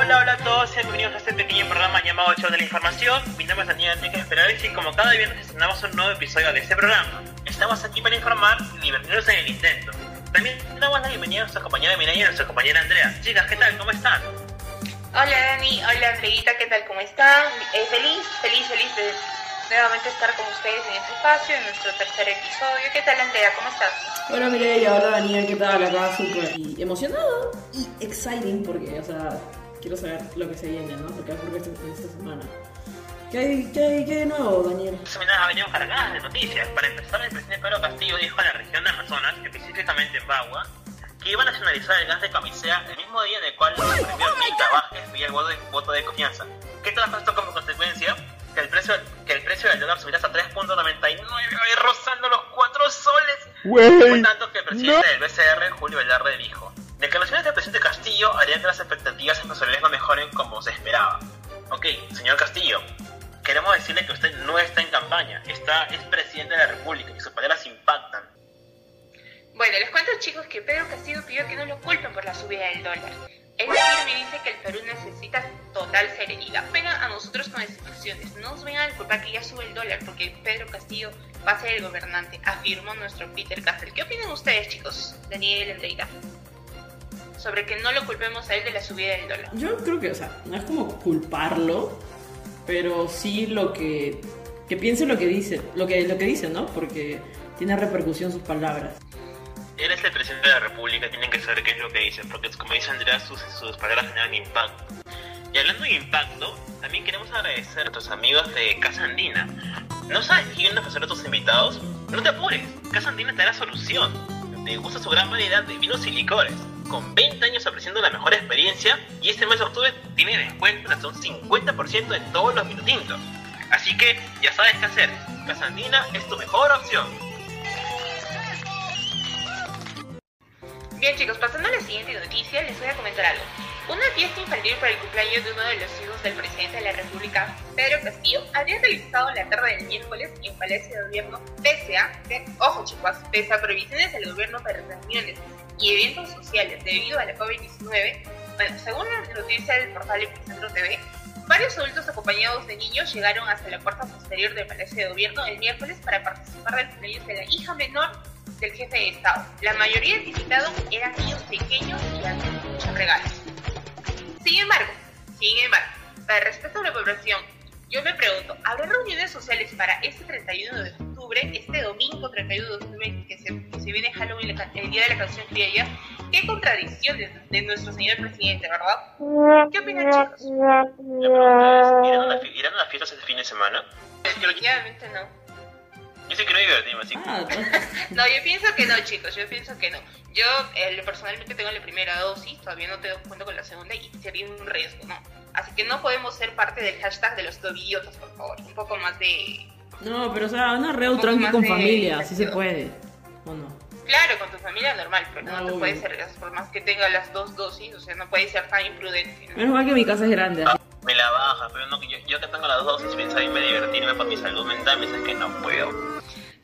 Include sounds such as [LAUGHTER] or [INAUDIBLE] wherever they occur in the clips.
Hola, hola a todos, sean bienvenidos a este pequeño programa llamado Show de la Información. Mi nombre es Daniel Enrique Esperales y como cada viernes estrenamos un nuevo episodio de este programa. Estamos aquí para informar y divertirnos en el intento. También damos la bienvenida a nuestra compañera Mireia y a nuestra compañera Andrea. Chicas, ¿qué tal? ¿Cómo están? Hola Dani, hola Andreita, ¿qué tal? ¿Cómo están? Eh, feliz, feliz, feliz de nuevamente estar con ustedes en este espacio, en nuestro tercer episodio. ¿Qué tal Andrea? ¿Cómo estás? Hola Mireia, hola Daniel, ¿qué tal? Acá súper emocionado y exciting porque, o sea, quiero saber lo que se viene, ¿no? Lo que va a ocurrir esta, esta semana. ¿Qué hay, qué, hay, ¿Qué hay de nuevo, Daniel? Esta semana ha venido cargada de noticias. Para empezar, el presidente Pedro Castillo dijo en la región de Amazonas, específicamente en Bagua, que iba a nacionalizar el gas de camisea el mismo día en el cual el premier Mita Vázquez pidió el voto de, voto de confianza. ¿Qué trajo esto como consecuencia? Que el precio, que el precio del dólar subiera hasta 3.99, rozando los 4 soles. Fue tanto que el presidente del BCR, Julio Velarde, expectativas empresariales no mejoren como se esperaba. Ok, señor Castillo, queremos decirle que usted no está en campaña, está, es presidente de la República y sus palabras impactan. Bueno, les cuento chicos que Pedro Castillo pidió que no lo culpen por la subida del dólar. Él me dice que el Perú necesita total serenidad. Vengan a nosotros con excepciones. No nos vengan a culpar que ya sube el dólar porque Pedro Castillo va a ser el gobernante, afirmó nuestro Peter Castell. ¿Qué opinan ustedes, chicos? Daniel Andreira. Sobre que no lo culpemos a él de la subida del dólar. Yo creo que, o sea, no es como culparlo, pero sí lo que. que piense lo que dice, lo que, lo que dice, ¿no? Porque tiene repercusión sus palabras. Él es el presidente de la República, tienen que saber qué es lo que dice, porque como dice Andrea, sus, sus palabras generan impacto. Y hablando de impacto, también queremos agradecer a nuestros amigos de Casa Andina. ¿No sabes quién nos a tus invitados? No te apures, Casa Andina te da la solución. Te gusta su gran variedad de vinos y licores. Con 20 años ofreciendo la mejor experiencia y este mes de octubre tiene descuento hasta un 50% en todos los vinotintos. tintos. Así que ya sabes qué hacer. Casa Andina es tu mejor opción. Bien chicos, pasando a la siguiente noticia, les voy a comentar algo. Una fiesta infantil para el cumpleaños de uno de los hijos del presidente de la República, Pedro Castillo, habría realizado la tarde del miércoles en Palacio de Gobierno, pese a, ojo chicos, pese a prohibiciones del gobierno para reuniones y eventos sociales debido a la COVID-19, bueno, según la noticia del portal Epicentro TV, varios adultos acompañados de niños llegaron hasta la puerta posterior del Palacio de Gobierno el miércoles para participar del cumpleaños de la hija menor del jefe de Estado. La mayoría de invitados eran niños pequeños y había muchos regalos. Sin embargo, sin embargo, para respeto a la población, yo me pregunto, ¿habrá reuniones sociales para este 31 de octubre, este domingo 31 de octubre, que se, se viene Halloween, el día de la canción criolla? Qué contradicciones de nuestro señor presidente, ¿verdad? ¿Qué opinan, chicos? La pregunta es, ¿irán a, una, ¿irán a una fiesta este fin de semana? [LAUGHS] Definitivamente no. Yo sí quiero divertirme, así. Ah, [LAUGHS] no, yo pienso que no, chicos, yo pienso que no. Yo eh, personalmente tengo la primera dosis, todavía no te cuento con la segunda y sería un riesgo, ¿no? Así que no podemos ser parte del hashtag de los tobillotas, por favor. Un poco más de... no, pero o sea, una reu tranqui con familia, así se puede. ¿O no? Claro, con tu familia normal, pero no, Ah, te obvio. puedes ser, por más que tenga las dos dosis, o sea, no puedes ser tan imprudente. ¿no? Menos mal que mi casa es grande. así. Me la baja, pero no, yo, yo que tengo las dos dosis, pienso irme divertirme para mi salud mental, me dices que no puedo.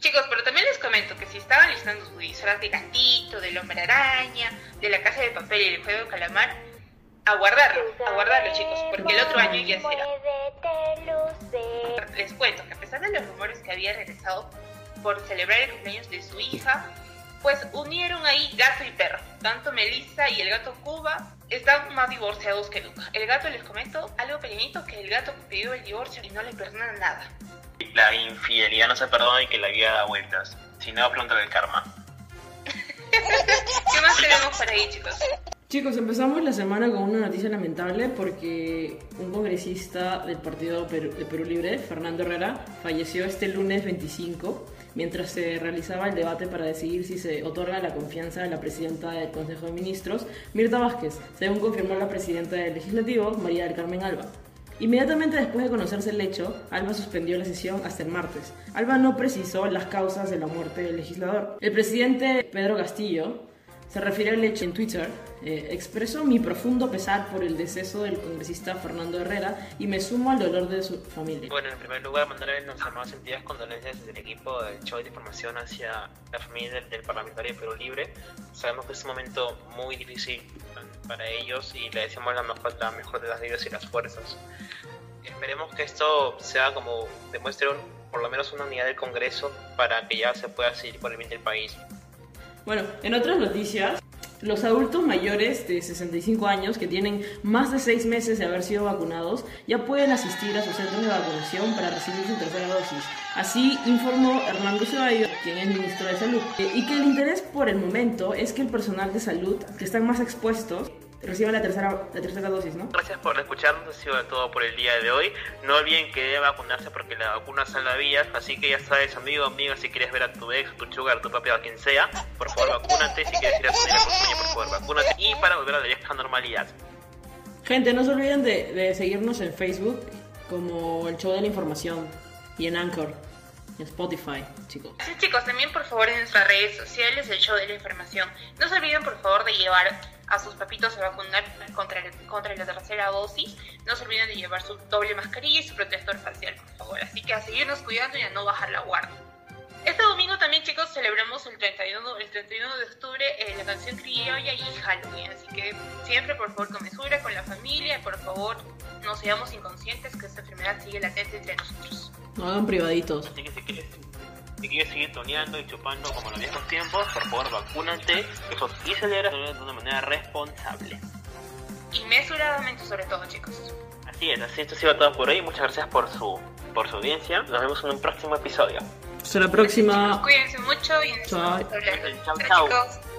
Chicos, pero también les comento que si estaban listando su disfraz de gatito, del hombre araña, de la casa de papel y del juego de calamar, aguardarlo, aguardarlo chicos, porque el otro año ya será. Les cuento que a pesar de los rumores que había regresado por celebrar el cumpleaños de su hija, pues unieron ahí gato y perro. Tanto Melissa y el gato Cuba están más divorciados que nunca. El gato, les comento algo pequeñito, que el gato pidió el divorcio y no le perdonan nada. La infidelidad no se perdona y que la vida da vueltas. Si no, pronto el karma. [LAUGHS] ¿Qué más tenemos por ahí, chicos? Chicos, empezamos la semana con una noticia lamentable porque un congresista del Partido Perú- de Perú Libre, Fernando Herrera, falleció este lunes 25 mientras se realizaba el debate para decidir si se otorga la confianza de la presidenta del Consejo de Ministros, Mirta Vázquez, según confirmó la presidenta del Legislativo, María del Carmen Alba. Inmediatamente después de conocerse el hecho, Alba suspendió la sesión hasta el martes. Alba no precisó las causas de la muerte del legislador. El presidente Pedro Castillo Se refiere al hecho en Twitter. Eh, expreso mi profundo pesar por el deceso del congresista Fernando Herrera y me sumo al dolor de su familia. Bueno, en primer lugar, mandarle nuestras más sentidas condolencias del equipo del show de información hacia la familia del, del parlamentario Perú Libre. Sabemos que es un momento muy difícil para ellos y le deseamos la mejor, la mejor de las vidas y las fuerzas. Esperemos que esto sea como demuestre un- por lo menos una unidad del Congreso para que ya se pueda seguir por el bien del país. Bueno, en otras noticias, los adultos mayores de 65 años que tienen más de 6 meses de haber sido vacunados ya pueden asistir a sus centros de vacunación para recibir su tercera dosis. Así informó Hernando Ceballos, quien es ministro de Salud, eh, y que el interés por el momento es que el personal de salud que están más expuestos reciban la tercera, la tercera dosis, ¿no? Gracias por escucharnos, ha sido todo por el día de hoy. No olviden que debe vacunarse porque la vacuna salva vidas, así que ya sabes, amigo, amiga, si quieres ver a tu ex, tu sugar, tu papi o a quien sea, por favor vacúnate, si quieres ir a tu a tu por favor vacúnate y para volver a la vieja normalidad. Gente, no se olviden de, de seguirnos en Facebook como el show de la información y en Anchor y en Spotify, chicos. Sí, chicos, también por favor en nuestras redes sociales, el show de la información. No se olviden por favor de llevar a sus papitos a vacunar contra, el- contra la tercera dosis. No se olviden de llevar su doble mascarilla y su protector facial, por favor. Así que a seguirnos cuidando y a no bajar la guardia. Este domingo también, chicos, celebramos el 31, el 31 de octubre eh, la canción criolla y Halloween. Así que siempre, por favor, con mesura, con la familia. Por favor, no seamos inconscientes que esta enfermedad sigue latente entre nosotros. No hagan privaditos. Así que si quieres, si quieres seguir toneando y chupando como en los viejos tiempos, por favor vacúnate eso, y celebra de una manera responsable. Y mesuradamente, sobre todo, chicos. Así es, así esto ha sido todo por hoy. Muchas gracias por su, por su audiencia. Nos vemos en un próximo episodio. Hasta la próxima. Cuídense mucho y nos hablando. Chao, Chao, chao. chicos.